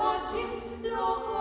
facim locum